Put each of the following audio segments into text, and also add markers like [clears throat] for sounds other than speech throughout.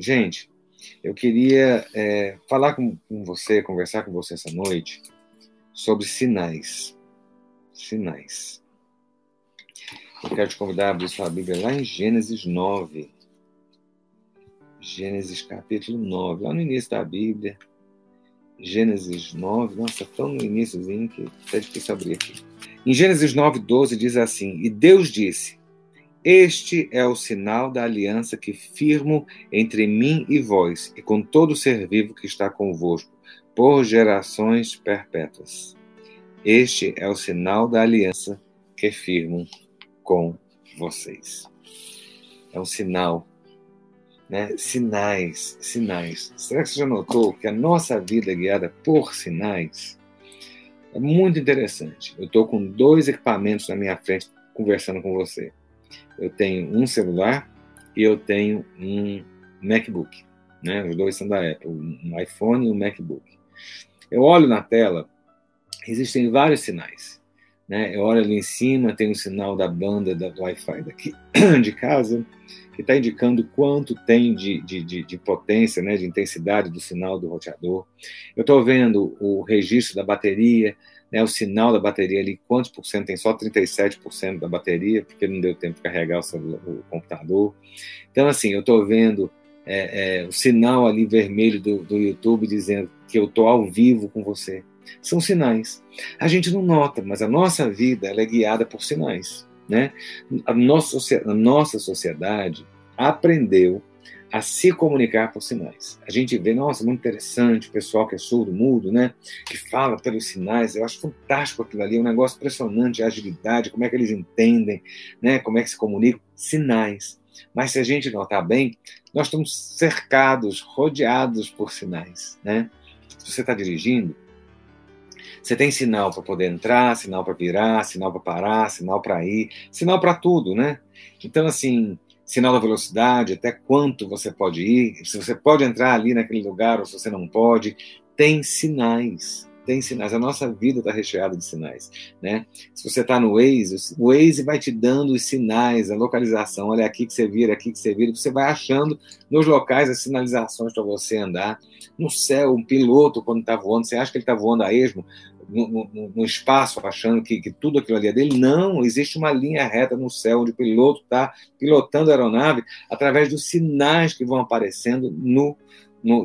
gente, eu queria é, falar com, com você, conversar com você essa noite sobre sinais. Sinais. Eu quero te convidar a abrir sua Bíblia lá em Gênesis 9. Gênesis capítulo 9, lá no início da Bíblia. Gênesis 9, nossa, tão no iníciozinho que é difícil abrir aqui. Em Gênesis 9, 12 diz assim: E Deus disse: Este é o sinal da aliança que firmo entre mim e vós, e com todo ser vivo que está convosco, por gerações perpétuas. Este é o sinal da aliança que firmo com vocês. É um sinal, né? Sinais, sinais. Será que você já notou que a nossa vida é guiada por sinais? É muito interessante. Eu estou com dois equipamentos na minha frente conversando com você. Eu tenho um celular e eu tenho um MacBook. Né? Os dois são da Apple, um iPhone e um MacBook. Eu olho na tela, existem vários sinais. Né? Eu olho ali em cima, tem um sinal da banda da Wi-Fi daqui [clears throat] de casa, que está indicando quanto tem de, de, de, de, potência, né, de intensidade do sinal do roteador. Eu estou vendo o registro da bateria, né, o sinal da bateria ali, quantos por cento tem? Só 37% da bateria, porque não deu tempo de carregar o, o computador. Então, assim, eu estou vendo é, é, o sinal ali vermelho do, do YouTube dizendo que eu estou ao vivo com você. São sinais. A gente não nota, mas a nossa vida é guiada por sinais. Né? A, nossa, a nossa sociedade aprendeu a se comunicar por sinais. A gente vê, nossa, muito interessante, o pessoal que é surdo, mudo, né, que fala pelos sinais, eu acho fantástico aquilo ali, é um negócio impressionante, a agilidade, como é que eles entendem, né, como é que se comunicam, sinais. Mas se a gente notar bem, nós estamos cercados, rodeados por sinais, né? Se você está dirigindo, você tem sinal para poder entrar, sinal para virar, sinal para parar, sinal para ir, sinal para tudo, né? Então, assim, sinal da velocidade, até quanto você pode ir, se você pode entrar ali naquele lugar ou se você não pode, tem sinais. Tem sinais, a nossa vida está recheada de sinais, né? Se você está no Waze, o Waze vai te dando os sinais, a localização, olha aqui que você vira, aqui que você vira, você vai achando nos locais as sinalizações para você andar. No céu, um piloto, quando está voando, você acha que ele está voando a esmo, no, no, no, espaço, achando que, que, tudo aquilo ali é dele. Não, existe uma linha reta no céu, onde o piloto está pilotando a aeronave através dos sinais que vão aparecendo no, no,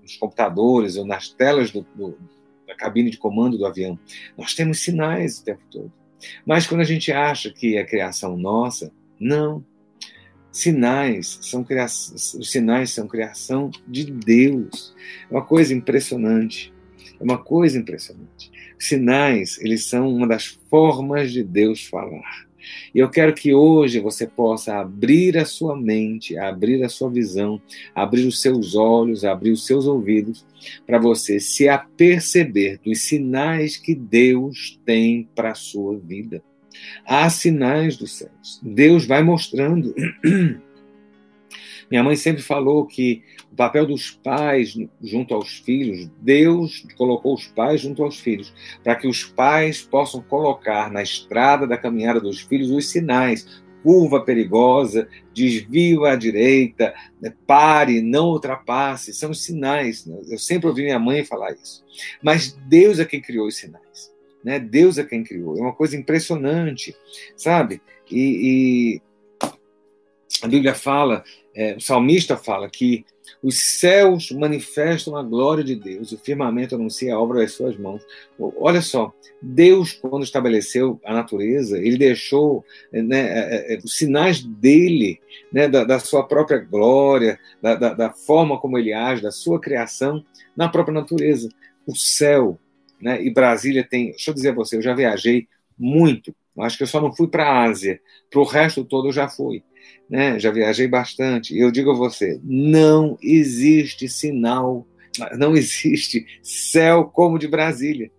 nos computadores ou nas telas do, do, da cabine de comando do avião. Nós temos sinais o tempo todo. Mas quando a gente acha que é criação nossa, não. Sinais são criação, os sinais são criação de Deus. É uma coisa impressionante. É uma coisa impressionante. Sinais, eles são uma das formas de Deus falar. E eu quero que hoje você possa abrir a sua mente, abrir a sua visão, abrir os seus olhos, abrir os seus ouvidos, para você se aperceber dos sinais que Deus tem para a sua vida. Há sinais dos céus. Deus vai mostrando. [clears throat] Minha mãe sempre falou que o papel dos pais junto aos filhos, Deus colocou os pais junto aos filhos, para que os pais possam colocar na estrada da caminhada dos filhos os sinais, curva perigosa, desvio à direita, né, pare, não ultrapasse, são os sinais. Né? Eu sempre ouvi minha mãe falar isso. Mas Deus é quem criou os sinais. Né? Deus é quem criou. É uma coisa impressionante, sabe? E, e a Bíblia fala é, o salmista fala que os céus manifestam a glória de Deus, o firmamento anuncia a obra das suas mãos. Olha só, Deus, quando estabeleceu a natureza, ele deixou né, é, é, é, os sinais dele, né, da, da, sua própria glória, da, da, da, forma como ele age, da sua criação, na própria natureza. O céu, né, e Brasília tem. Deixa eu dizer a você, eu já viajei muito, acho que eu só não fui para a Ásia, para o resto todo eu já fui né? já viajei bastante. Eu digo a você: não existe sinal, [laughs] não existe céu como de Brasília.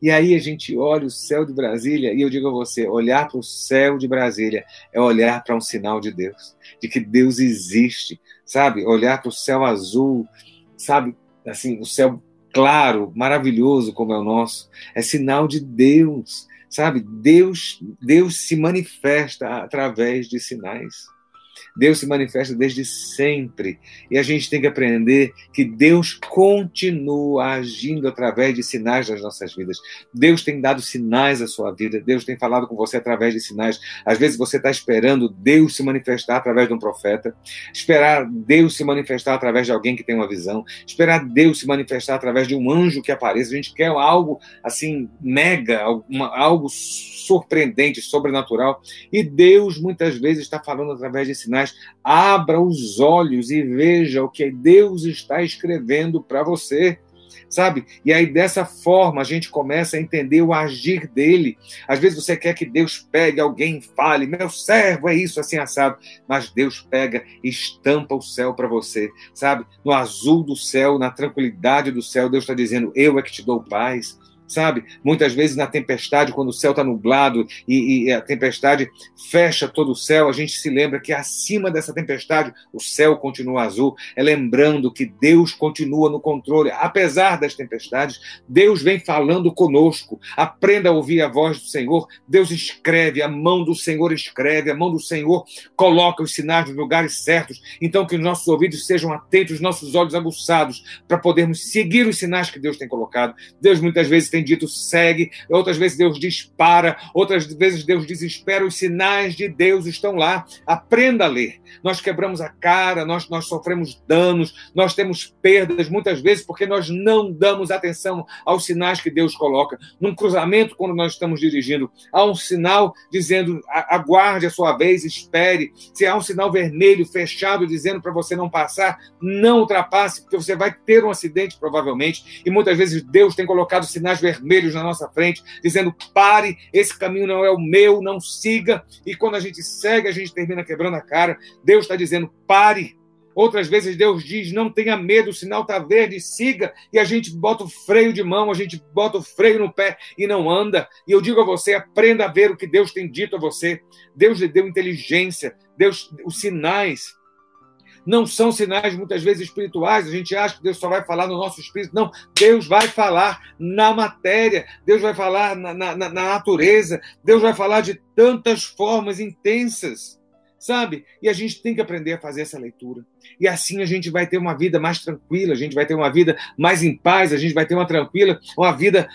E aí a gente olha o céu de Brasília e eu digo a você: olhar para o céu de Brasília é olhar para um sinal de Deus, de que Deus existe, sabe? Olhar para o céu azul, sabe? Assim, o céu claro, maravilhoso como é o nosso, é sinal de Deus, sabe? Deus, Deus se manifesta através de sinais. Deus se manifesta desde sempre. E a gente tem que aprender que Deus continua agindo através de sinais nas nossas vidas. Deus tem dado sinais à sua vida. Deus tem falado com você através de sinais. Às vezes você está esperando Deus se manifestar através de um profeta, esperar Deus se manifestar através de alguém que tem uma visão, esperar Deus se manifestar através de um anjo que apareça. A gente quer algo assim mega, uma, algo surpreendente, sobrenatural. E Deus muitas vezes está falando através de sinais. Abra os olhos e veja o que Deus está escrevendo para você sabe? E aí dessa forma a gente começa a entender o agir dele. Às vezes você quer que Deus pegue alguém e fale, meu servo é isso assim assado, mas Deus pega e estampa o céu para você, sabe? No azul do céu, na tranquilidade do céu, Deus está dizendo, eu é que te dou paz sabe? Muitas vezes na tempestade, quando o céu está nublado e, e, a tempestade fecha todo o céu, a gente se lembra que acima dessa tempestade o céu continua azul. É lembrando que Deus continua no controle, apesar das tempestades. Deus vem falando conosco. Aprenda a ouvir a voz do Senhor. Deus escreve, a mão do Senhor escreve, a mão do Senhor coloca os sinais nos lugares certos. Então que os nossos ouvidos sejam atentos, nossos olhos aguçados para podermos seguir os sinais que Deus tem colocado. Deus muitas vezes tem dito segue, outras vezes Deus diz para, outras vezes Deus diz espera, os sinais de Deus estão lá. Aprenda a ler. Nós quebramos a cara, nós, nós sofremos danos, nós temos perdas muitas vezes porque nós não damos atenção aos sinais que Deus coloca. Num cruzamento, quando nós estamos dirigindo, há um sinal dizendo aguarde a sua vez, espere. Se há um sinal vermelho fechado dizendo para você não passar, não ultrapasse, porque você vai ter um acidente provavelmente. E muitas vezes Deus tem colocado sinais vermelhos na nossa frente, dizendo: pare, esse caminho não é o meu, não siga. E quando a gente segue, a gente termina quebrando a cara. Deus está dizendo: pare. Outras vezes Deus diz: não tenha medo, o sinal está verde, siga. E a gente bota o freio de mão, a gente bota o freio no pé e não anda. E eu digo a você: aprenda a ver o que Deus tem dito a você. Deus lhe deu inteligência, Deus, os sinais não são sinais muitas vezes espirituais. A gente acha que Deus só vai falar no nosso espírito. Não, Deus vai falar na matéria, Deus vai falar na, na, na natureza, Deus vai falar de tantas formas intensas, sabe? E a gente tem que aprender a fazer essa leitura. E assim a gente vai ter uma vida mais tranquila, a gente vai ter uma vida mais em paz, a gente vai ter uma tranquila, uma vida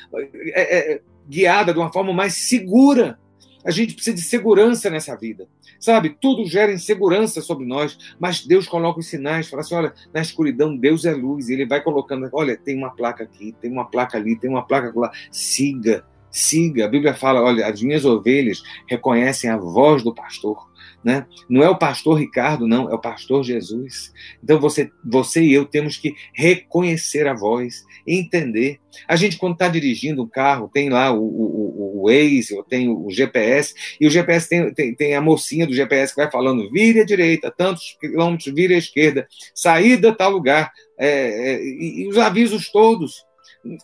é, é, guiada de uma forma mais segura. A gente precisa de segurança nessa vida. Sabe, tudo gera insegurança sobre nós, mas Deus coloca os sinais, fala assim: olha, na escuridão Deus é luz, e Ele vai colocando: olha, tem uma placa aqui, tem uma placa ali, tem uma placa lá, siga, siga. A Bíblia fala: olha, as minhas ovelhas reconhecem a voz do pastor. Né? Não é o pastor Ricardo, não, é o pastor Jesus. Então você, você e eu temos que reconhecer a voz, entender. A gente, quando está dirigindo um carro, tem lá o, o, o Waze, ou tem o GPS, e o GPS tem, tem, tem, a mocinha do GPS que vai falando: vire à direita, tantos quilômetros, vire à esquerda, saída tal lugar, é, é, e, e os avisos todos.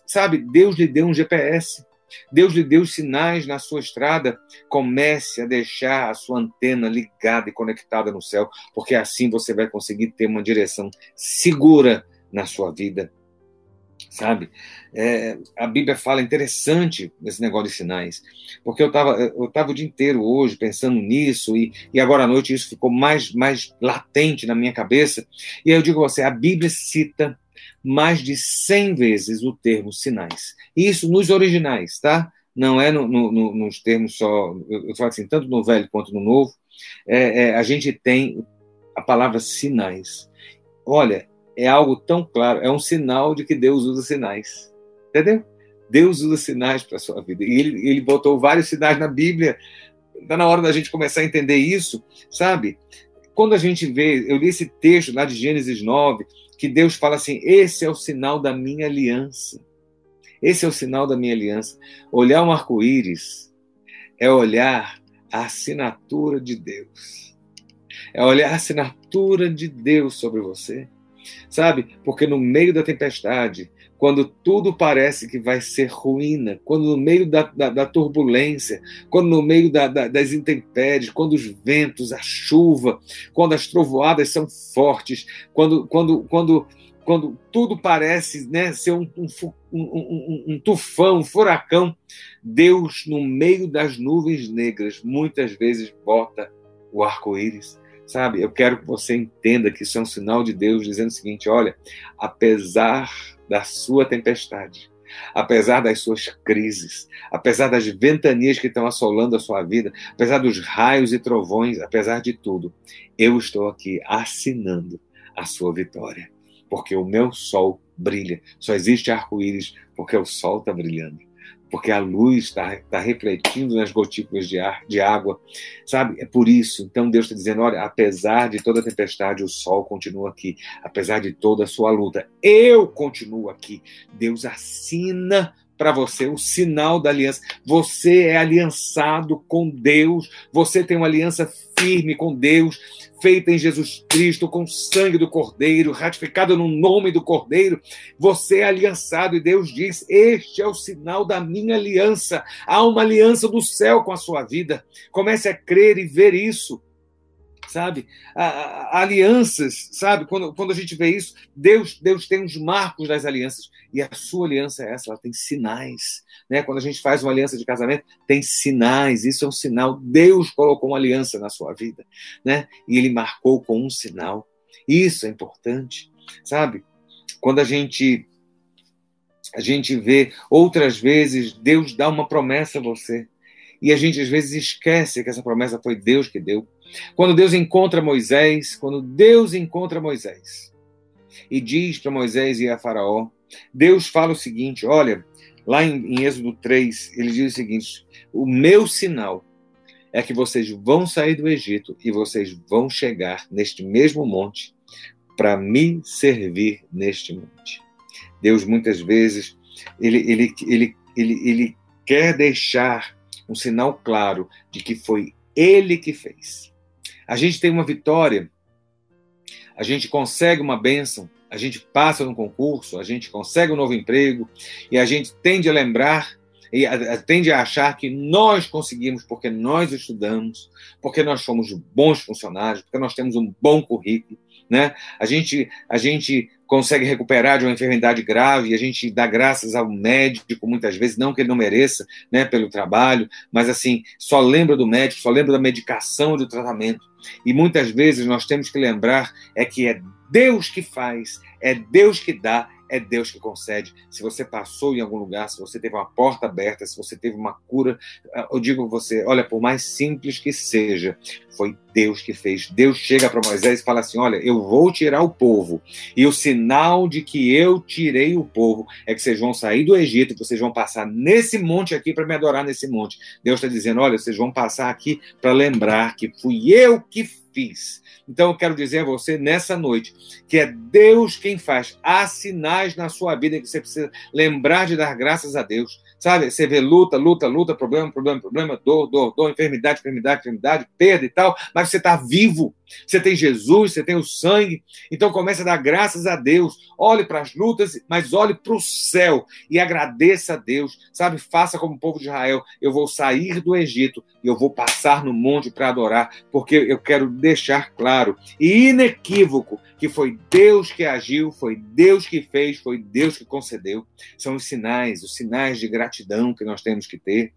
Sabe, Deus lhe deu um GPS. Deus lhe deu sinais na sua estrada. Comece a deixar a sua antena ligada e conectada no céu, porque assim você vai conseguir ter uma direção segura na sua vida. Sabe? É, a Bíblia fala interessante nesse negócio de sinais, porque eu estava eu tava o dia inteiro hoje pensando nisso, e, e agora à noite isso ficou mais, mais latente na minha cabeça. E aí eu digo a você: a Bíblia cita mais de 100 vezes o termo sinais. Isso nos originais, tá? Não é no, no, no, nos termos só, eu falo assim, tanto no Velho quanto no Novo, é, é, a gente tem a palavra sinais. Olha, é algo tão claro, é um sinal de que Deus usa sinais. Entendeu? Deus usa sinais para a sua vida. E ele, ele botou vários sinais na Bíblia. Está na hora da gente começar a entender isso, sabe? Quando a gente vê, eu li esse texto lá de Gênesis 9, que Deus fala assim: esse é o sinal da minha aliança. Esse é o sinal da minha aliança. Olhar um arco-íris é olhar a assinatura de Deus. É olhar a assinatura de Deus sobre você. Sabe? Porque no meio da tempestade, quando tudo parece que vai ser ruína, quando no meio da, da, da turbulência, quando no meio da, das intempéries, quando os ventos, a chuva, quando as trovoadas são fortes, quando, quando, quando, quando tudo parece né, ser um, um, um, um tufão, um furacão, Deus, no meio das nuvens negras, muitas vezes bota o arco-íris Sabe, eu quero que você entenda que isso é um sinal de Deus dizendo o seguinte: olha, apesar da sua tempestade, apesar das suas crises, apesar das ventanias que estão assolando a sua vida, apesar dos raios e trovões, apesar de tudo, eu estou aqui assinando a sua vitória, porque o meu sol brilha. Só existe arco-íris porque o sol está brilhando porque a luz está tá refletindo nas gotículas de, ar, de água, sabe? É por isso. Então Deus está dizendo: olha, apesar de toda a tempestade, o sol continua aqui, apesar de toda a sua luta, eu continuo aqui. Deus assina para você o sinal da aliança. Você é aliançado com Deus, você tem uma aliança firme com Deus, feita em Jesus Cristo, com o sangue do Cordeiro, ratificada no nome do Cordeiro. Você é aliançado e Deus diz: Este é o sinal da minha aliança. Há uma aliança do céu com a sua vida. Comece a crer e ver isso sabe? A, a, alianças, sabe? Quando, quando a gente vê isso, Deus, Deus tem os marcos das alianças e a sua aliança é essa, ela tem sinais, né? Quando a gente faz uma aliança de casamento, tem sinais. Isso é um sinal. Deus colocou uma aliança na sua vida, né? E Ele marcou com um sinal. Isso é importante, sabe? Quando a gente a gente vê outras vezes Deus dá uma promessa a você e a gente às vezes esquece que essa promessa foi Deus que deu. Quando Deus encontra Moisés, quando Deus encontra Moisés e diz para Moisés e a Faraó, Deus fala o seguinte: olha, lá em, em Êxodo 3, ele diz o seguinte: o meu sinal é que vocês vão sair do Egito e vocês vão chegar neste mesmo monte para me servir neste monte. Deus muitas vezes ele, ele, ele, ele, ele quer deixar um sinal claro de que foi ele que fez. A gente tem uma vitória, a gente consegue uma bênção, a gente passa no concurso, a gente consegue um novo emprego e a gente tende a lembrar e tende a achar que nós conseguimos porque nós estudamos, porque nós somos bons funcionários, porque nós temos um bom currículo, né? A gente a gente consegue recuperar de uma enfermidade grave, a gente dá graças ao médico muitas vezes, não que ele não mereça, né, pelo trabalho, mas assim, só lembra do médico, só lembra da medicação e do tratamento. E muitas vezes nós temos que lembrar é que é Deus que faz, é Deus que dá, é Deus que concede. Se você passou em algum lugar, se você teve uma porta aberta, se você teve uma cura, eu digo a você, olha, por mais simples que seja, foi Deus que fez. Deus chega para Moisés e fala assim: Olha, eu vou tirar o povo. E o sinal de que eu tirei o povo é que vocês vão sair do Egito, e vocês vão passar nesse monte aqui para me adorar nesse monte. Deus está dizendo: Olha, vocês vão passar aqui para lembrar que fui eu que fiz. Então eu quero dizer a você nessa noite que é Deus quem faz. Há sinais na sua vida que você precisa lembrar de dar graças a Deus. Sabe? Você vê luta, luta, luta, problema, problema, problema, dor, dor, dor, enfermidade, enfermidade, enfermidade, perda e tal, mas você está vivo. Você tem Jesus, você tem o sangue. Então comece a dar graças a Deus. Olhe para as lutas, mas olhe para o céu e agradeça a Deus. Sabe? Faça como o povo de Israel. Eu vou sair do Egito e eu vou passar no monte para adorar, porque eu quero deixar claro e inequívoco que foi Deus que agiu, foi Deus que fez, foi Deus que concedeu. São os sinais, os sinais de gratidão que nós temos que ter.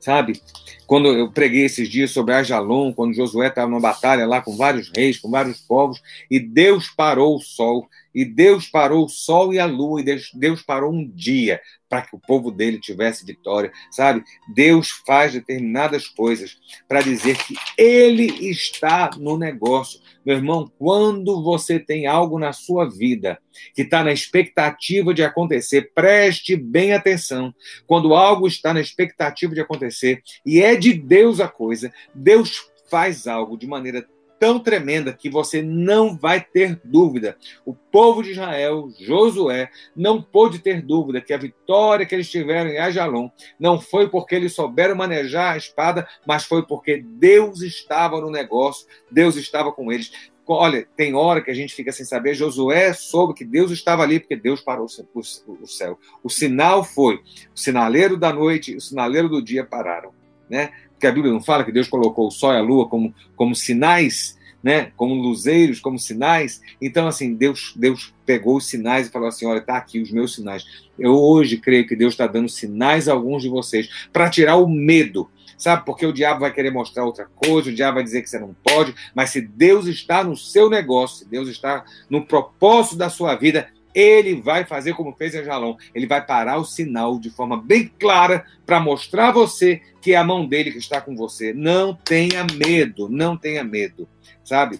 Sabe? Quando eu preguei esses dias sobre Ajalon, quando Josué estava numa batalha lá com vários reis, com vários povos, e Deus parou o sol, e Deus parou o sol e a lua, e Deus, Deus parou um dia para que o povo dele tivesse vitória, sabe? Deus faz determinadas coisas para dizer que ele está no negócio. Meu irmão, quando você tem algo na sua vida que está na expectativa de acontecer, preste bem atenção. Quando algo está na expectativa de acontecer e é de Deus a coisa, Deus faz algo de maneira tão tremenda que você não vai ter dúvida. O povo de Israel, Josué, não pôde ter dúvida que a vitória que eles tiveram em Ajalon não foi porque eles souberam manejar a espada, mas foi porque Deus estava no negócio, Deus estava com eles. Olha, tem hora que a gente fica sem saber. Josué soube que Deus estava ali porque Deus parou o céu. O sinal foi: o sinaleiro da noite e o sinaleiro do dia pararam. Né? Porque a Bíblia não fala que Deus colocou o sol e a lua como, como sinais, né? Como luzeiros, como sinais. Então, assim, Deus, Deus pegou os sinais e falou assim: olha, tá aqui os meus sinais. Eu hoje creio que Deus está dando sinais a alguns de vocês para tirar o medo sabe? Porque o diabo vai querer mostrar outra coisa, o diabo vai dizer que você não pode, mas se Deus está no seu negócio, se Deus está no propósito da sua vida, ele vai fazer como fez em Jalão. Ele vai parar o sinal de forma bem clara para mostrar a você que é a mão dele que está com você. Não tenha medo, não tenha medo, sabe?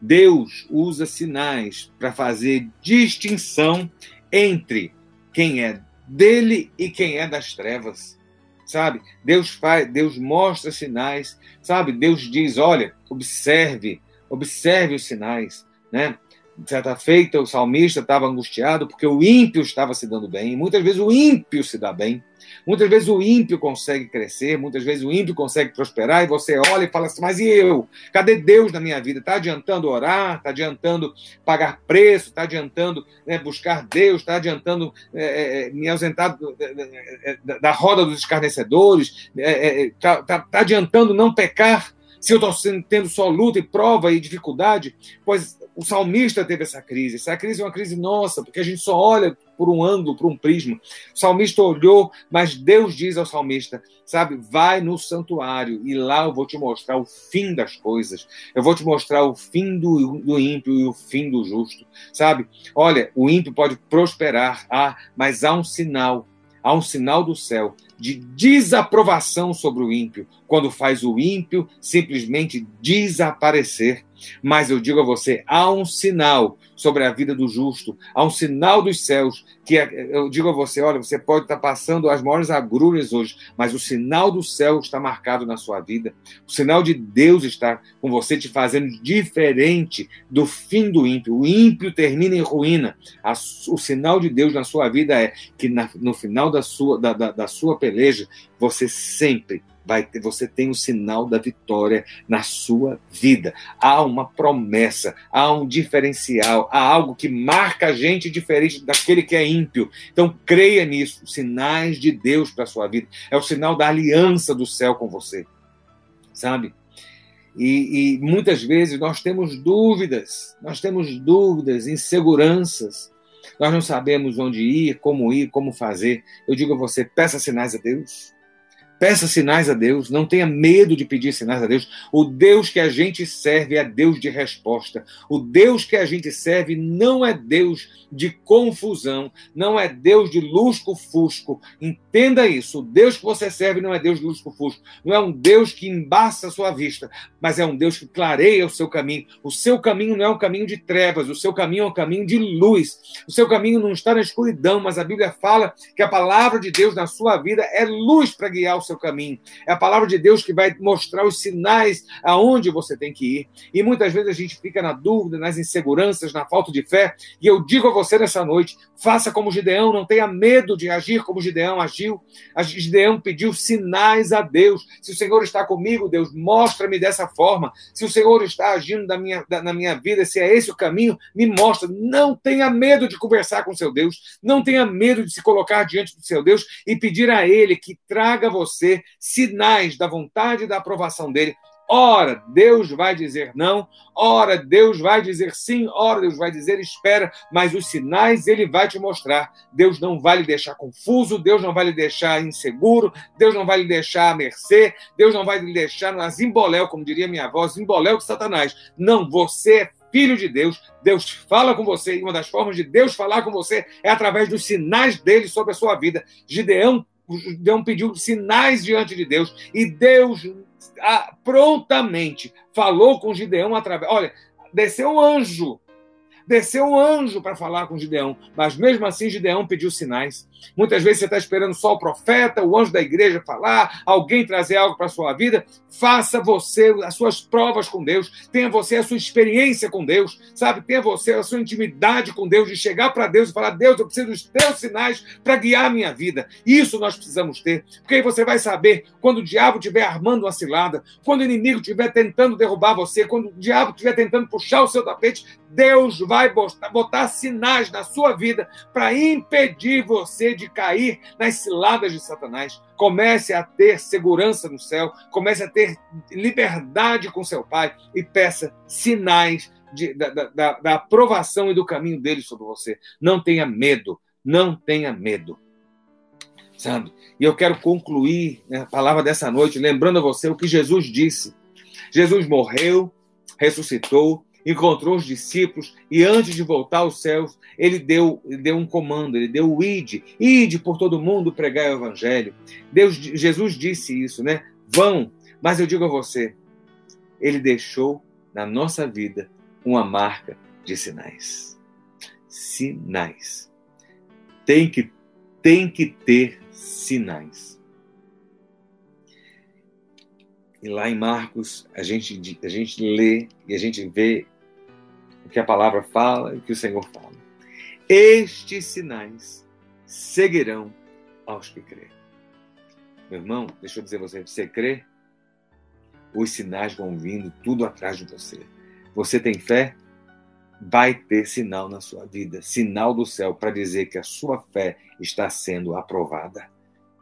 Deus usa sinais para fazer distinção entre quem é dele e quem é das trevas. Sabe? Deus faz, Deus mostra sinais, sabe? Deus diz, olha, observe, observe os sinais, né? Certa feita, o salmista estava angustiado porque o ímpio estava se dando bem. Muitas vezes o ímpio se dá bem. Muitas vezes o ímpio consegue crescer, muitas vezes o ímpio consegue prosperar, e você olha e fala assim: Mas e eu? Cadê Deus na minha vida? Está adiantando orar? Está adiantando pagar preço? Está adiantando né, buscar Deus? Está adiantando é, me ausentar da, da, roda dos escarnecedores? Está é, tá, tá adiantando não pecar? Se eu estou tendo só luta e prova e dificuldade, pois o salmista teve essa crise. Essa crise é uma crise nossa, porque a gente só olha por um ângulo, por um prisma. O salmista olhou, mas Deus diz ao salmista: sabe, vai no santuário e lá eu vou te mostrar o fim das coisas. Eu vou te mostrar o fim do, do ímpio e o fim do justo. Sabe, olha, o ímpio pode prosperar, ah, mas há um sinal há um sinal do céu de desaprovação sobre o ímpio, quando faz o ímpio simplesmente desaparecer. Mas eu digo a você, há um sinal sobre a vida do justo, há um sinal dos céus, que é, eu digo a você, olha, você pode estar passando as maiores agruras hoje, mas o sinal do céu está marcado na sua vida. O sinal de Deus está com você, te fazendo diferente do fim do ímpio. O ímpio termina em ruína. o sinal de Deus na sua vida é que no final da sua, da, da, da sua peleja, você sempre vai ter, você tem o sinal da vitória na sua vida. Há uma promessa, há um diferencial, há algo que marca a gente diferente daquele que é ímpio. Então creia nisso, sinais de Deus para a sua vida. É o sinal da aliança do céu com você. Sabe? E, e muitas vezes nós temos dúvidas, nós temos dúvidas, inseguranças. Nós não sabemos onde ir, como ir, como fazer. Eu digo a você, peça sinais a Deus Peça sinais a Deus, não tenha medo de pedir sinais a Deus. O Deus que a gente serve é Deus de resposta. O Deus que a gente serve não é Deus de confusão, não é Deus de lusco-fusco. Entenda isso. O Deus que você serve não é Deus de lusco-fusco. Não é um Deus que embaça a sua vista, mas é um Deus que clareia o seu caminho. O seu caminho não é um caminho de trevas, o seu caminho é um caminho de luz. O seu caminho não está na escuridão, mas a Bíblia fala que a palavra de Deus na sua vida é luz para guiar o seu seu caminho. É a palavra de Deus que vai mostrar os sinais aonde você tem que ir. E muitas vezes a gente fica na dúvida, nas inseguranças, na falta de fé. E eu digo a você nessa noite: faça como Gideão, não tenha medo de agir como Gideão agiu. Gideão pediu sinais a Deus. Se o Senhor está comigo, Deus, mostra-me dessa forma. Se o Senhor está agindo na minha, na minha vida, se é esse o caminho, me mostra. Não tenha medo de conversar com seu Deus. Não tenha medo de se colocar diante do seu Deus e pedir a Ele que traga você você sinais da vontade e da aprovação dele. Ora, Deus vai dizer não, ora, Deus vai dizer sim, ora, Deus vai dizer espera, mas os sinais ele vai te mostrar. Deus não vai lhe deixar confuso, Deus não vai lhe deixar inseguro, Deus não vai lhe deixar à mercê, Deus não vai lhe deixar na zimboléu, como diria minha avó, zimboléu de Satanás. Não, você é filho de Deus, Deus fala com você, e uma das formas de Deus falar com você é através dos sinais dele sobre a sua vida. Gideão Gideão pediu sinais diante de Deus e Deus ah, prontamente falou com Gideão através. Olha, desceu um anjo Desceu um anjo para falar com Gideão, mas mesmo assim Gideão pediu sinais. Muitas vezes você está esperando só o profeta, o anjo da igreja falar, alguém trazer algo para a sua vida. Faça você as suas provas com Deus, tenha você a sua experiência com Deus, sabe? Tenha você a sua intimidade com Deus, de chegar para Deus e falar: Deus, eu preciso dos teus sinais para guiar a minha vida. Isso nós precisamos ter, porque aí você vai saber quando o diabo estiver armando uma cilada, quando o inimigo estiver tentando derrubar você, quando o diabo estiver tentando puxar o seu tapete, Deus vai botar, botar sinais na sua vida para impedir você de cair nas ciladas de Satanás. Comece a ter segurança no céu, comece a ter liberdade com seu Pai e peça sinais de, da, da, da aprovação e do caminho dele sobre você. Não tenha medo, não tenha medo. sabe? E eu quero concluir né, a palavra dessa noite lembrando a você o que Jesus disse. Jesus morreu, ressuscitou, encontrou os discípulos e antes de voltar aos céus, ele deu, deu um comando, ele deu o ide, ide por todo mundo pregar o evangelho. Deus, Jesus disse isso, né? Vão, mas eu digo a você, ele deixou na nossa vida uma marca de sinais. Sinais. Tem que tem que ter sinais. E lá em Marcos, a gente, a gente lê e a gente vê que a palavra fala e que o Senhor fala. Estes sinais seguirão aos que crêem. Meu irmão, deixa eu dizer você, você crê? Os sinais vão vindo tudo atrás de você. Você tem fé? Vai ter sinal na sua vida, sinal do céu para dizer que a sua fé está sendo aprovada.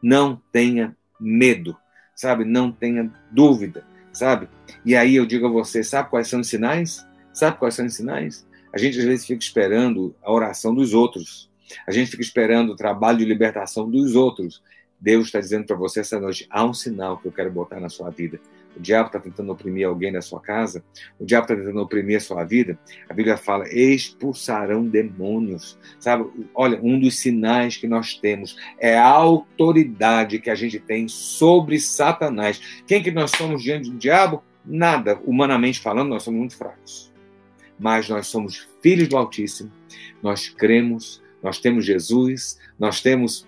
Não tenha medo, sabe? Não tenha dúvida, sabe? E aí eu digo a você, sabe quais são os sinais? Sabe quais são os sinais? A gente às vezes fica esperando a oração dos outros. A gente fica esperando o trabalho de libertação dos outros. Deus está dizendo para você essa noite: há um sinal que eu quero botar na sua vida. O diabo está tentando oprimir alguém na sua casa, o diabo está tentando oprimir a sua vida. A Bíblia fala: expulsarão demônios. Sabe? Olha, um dos sinais que nós temos é a autoridade que a gente tem sobre Satanás. Quem que nós somos diante do diabo? Nada, humanamente falando, nós somos muito fracos. Mas nós somos filhos do Altíssimo, nós cremos, nós temos Jesus, nós temos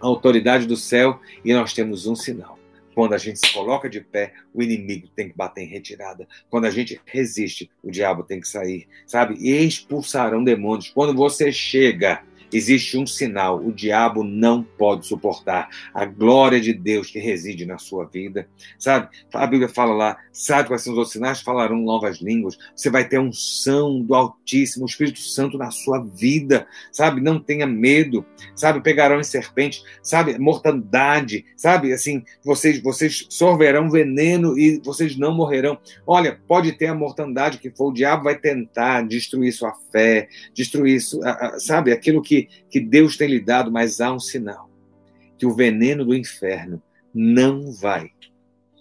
a autoridade do céu e nós temos um sinal. Quando a gente se coloca de pé, o inimigo tem que bater em retirada. Quando a gente resiste, o diabo tem que sair, sabe? E expulsarão demônios. Quando você chega existe um sinal: o diabo não pode suportar a glória de Deus que reside na sua vida. Sabe? A Bíblia fala lá: sabe quais são os outros sinais? Falarão novas línguas. Você vai ter unção do Altíssimo, o Espírito Santo na sua vida. Sabe? Não tenha medo. Sabe? Pegarão em serpente. Sabe? Mortandade. Sabe? Assim, vocês, vocês sorverão veneno e vocês não morrerão. Olha, pode ter a mortandade que for, o diabo vai tentar destruir sua fé, destruir, sabe? Aquilo que que, Deus tem lhe dado, mas há um sinal: que o veneno do inferno não vai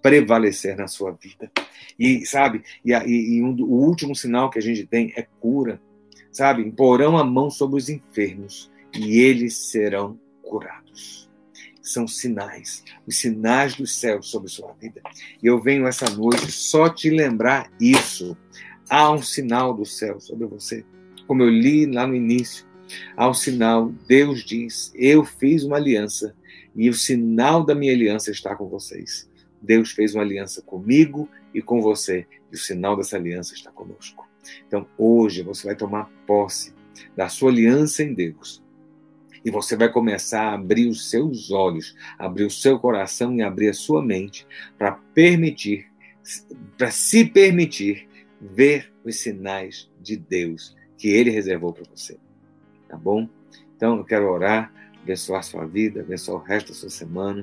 prevalecer na sua vida. E, sabe, e, e um, o último sinal que a gente tem é cura. Sabe, porão a mão sobre os enfermos e eles serão curados. São sinais, os sinais dos céus sobre sua vida. E eu venho essa noite só te lembrar isso. Há um sinal do céu sobre você. Como eu li lá no início, ao sinal, Deus diz: Eu fiz uma aliança e o sinal da minha aliança está com vocês. Deus fez uma aliança comigo e com você, e o sinal dessa aliança está conosco. Então, hoje você vai tomar posse da sua aliança em Deus. E você vai começar a abrir os seus olhos, abrir o seu coração e abrir a sua mente para permitir, para se permitir ver os sinais de Deus que ele reservou para você tá bom? Então, eu quero orar, abençoar sua vida, abençoar o resto da sua semana,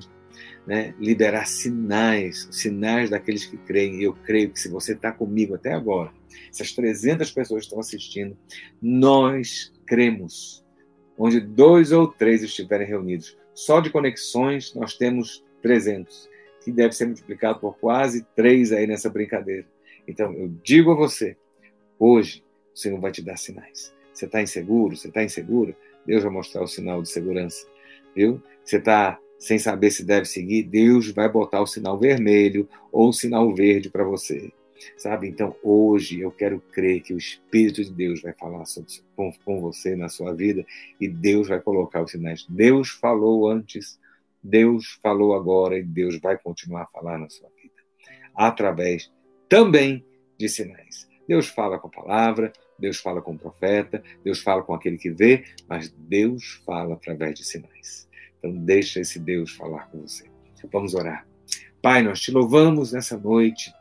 né? liberar sinais, sinais daqueles que creem. E eu creio que se você está comigo até agora, essas 300 pessoas estão assistindo, nós cremos. Onde dois ou três estiverem reunidos, só de conexões nós temos 300, que deve ser multiplicado por quase três aí nessa brincadeira. Então, eu digo a você, hoje o Senhor vai te dar sinais. Você está inseguro? Você está insegura? Deus vai mostrar o sinal de segurança, viu? Você está sem saber se deve seguir? Deus vai botar o sinal vermelho ou o sinal verde para você, sabe? Então, hoje eu quero crer que o Espírito de Deus vai falar sobre, com, com você na sua vida e Deus vai colocar os sinais. Deus falou antes, Deus falou agora e Deus vai continuar a falar na sua vida através também de sinais. Deus fala com a palavra, Deus fala com o profeta, Deus fala com aquele que vê, mas Deus fala através de sinais. Então, deixa esse Deus falar com você. Vamos orar. Pai, nós te louvamos nessa noite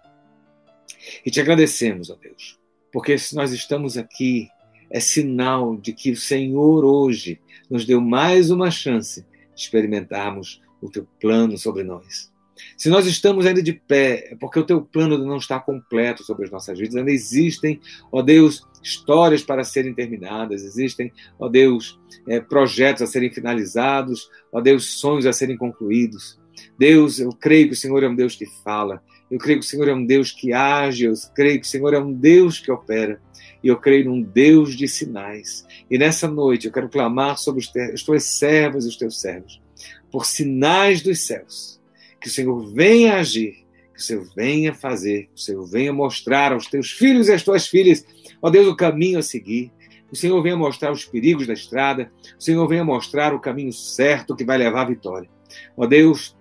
e te agradecemos, ó Deus, porque se nós estamos aqui, é sinal de que o Senhor hoje nos deu mais uma chance de experimentarmos o teu plano sobre nós. Se nós estamos ainda de pé, é porque o teu plano não está completo sobre as nossas vidas. Ainda existem, ó Deus, histórias para serem terminadas, existem, ó Deus, é, projetos a serem finalizados, ó Deus, sonhos a serem concluídos. Deus, eu creio que o Senhor é um Deus que fala, eu creio que o Senhor é um Deus que age, eu creio que o Senhor é um Deus que opera, e eu creio num Deus de sinais. E nessa noite eu quero clamar sobre os, as tuas servas e os teus servos, por sinais dos céus que o Senhor venha agir, que o Senhor venha fazer, que o Senhor venha mostrar aos teus filhos e às tuas filhas, ó Deus, o caminho a seguir. O Senhor venha mostrar os perigos da estrada, o Senhor venha mostrar o caminho certo que vai levar à vitória. Ó Deus,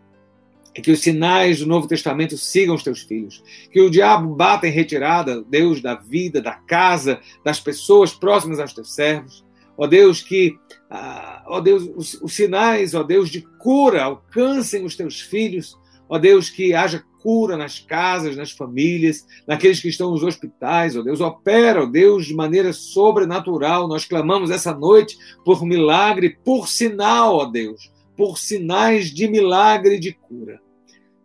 que os sinais do Novo Testamento sigam os teus filhos. Que o diabo bata em retirada, Deus, da vida, da casa, das pessoas próximas aos teus servos. Ó Deus, que ah, ó Deus, os, os sinais, ó Deus, de cura alcancem os teus filhos. Ó Deus, que haja cura nas casas, nas famílias, naqueles que estão nos hospitais, ó Deus, opera, ó Deus, de maneira sobrenatural. Nós clamamos essa noite por milagre, por sinal, ó Deus, por sinais de milagre e de cura.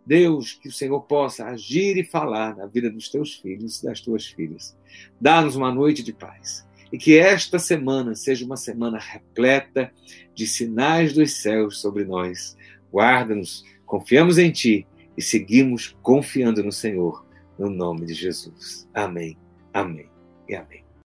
Deus, que o Senhor possa agir e falar na vida dos teus filhos e das tuas filhas. Dá-nos uma noite de paz e que esta semana seja uma semana repleta de sinais dos céus sobre nós. Guarda-nos, confiamos em Ti e seguimos confiando no Senhor, no nome de Jesus. Amém, amém e amém.